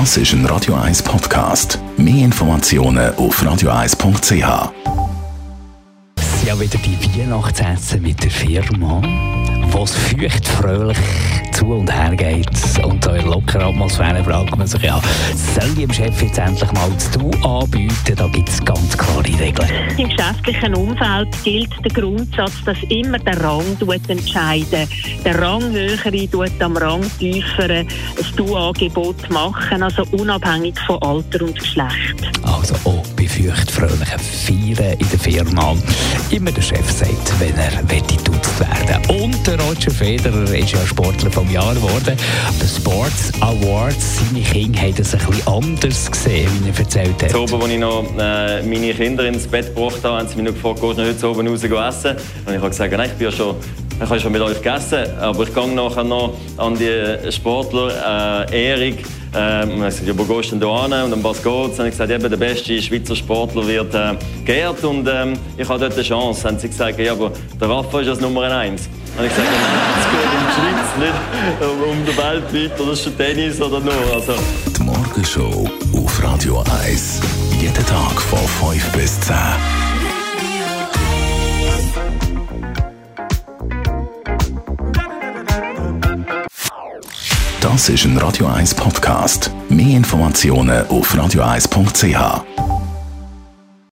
Das ist ein Radio 1 Podcast. Mehr Informationen auf radio1.ch. Ja, wieder die Weihnachtsessen mit der Firma, was feucht fröhlich zu und her geht und so in lockerer Atmosphäre fragt man sich ja, soll ich dem Chef jetzt endlich mal das Du anbieten? Da gibt es ganz klare Regeln. Im geschäftlichen Umfeld gilt der Grundsatz, dass immer der Rang entscheidet. Der Ranghöhere tut am Rang tieferen ein Du-Angebot machen, also unabhängig von Alter und Geschlecht. Also auch bei feuchtfröhlichen Feiern in der Firma. Immer der Chef sagt, wenn er duzt werden Und der Roger Federer ist ja Sportler vom Jahr geworden. Die Sports Awards, seine Kinder haben das ein bisschen anders gesehen, wie er erzählt hat. Oben, als ich noch äh, meine Kinder ins Bett gebracht habe, haben sie mich noch gefragt, gehst du heute oben raus essen? Und ich habe gesagt, nein, ich bin ja schon ich habe schon mit euch gegessen, aber ich gehe nachher noch an die Sportler äh, Erik ähm, ich gesagt, ja, wo gehst du denn da hin? Und um was geht es? Und ich gesagt, eben, der beste Schweizer Sportler wird äh, geehrt und ähm, ich habe dort eine Chance. Und sie gesagt, ja, aber der Rafa ist das Nummer eins. Und ich sage, es geht um die Schweiz, nicht um die Welt weiter, das ist Tennis oder nur. Also. Die Morgenshow auf Radio 1. Jeden Tag von 5 bis 10. Das ist ein Radio 1 Podcast. Mehr Informationen auf radio1.ch.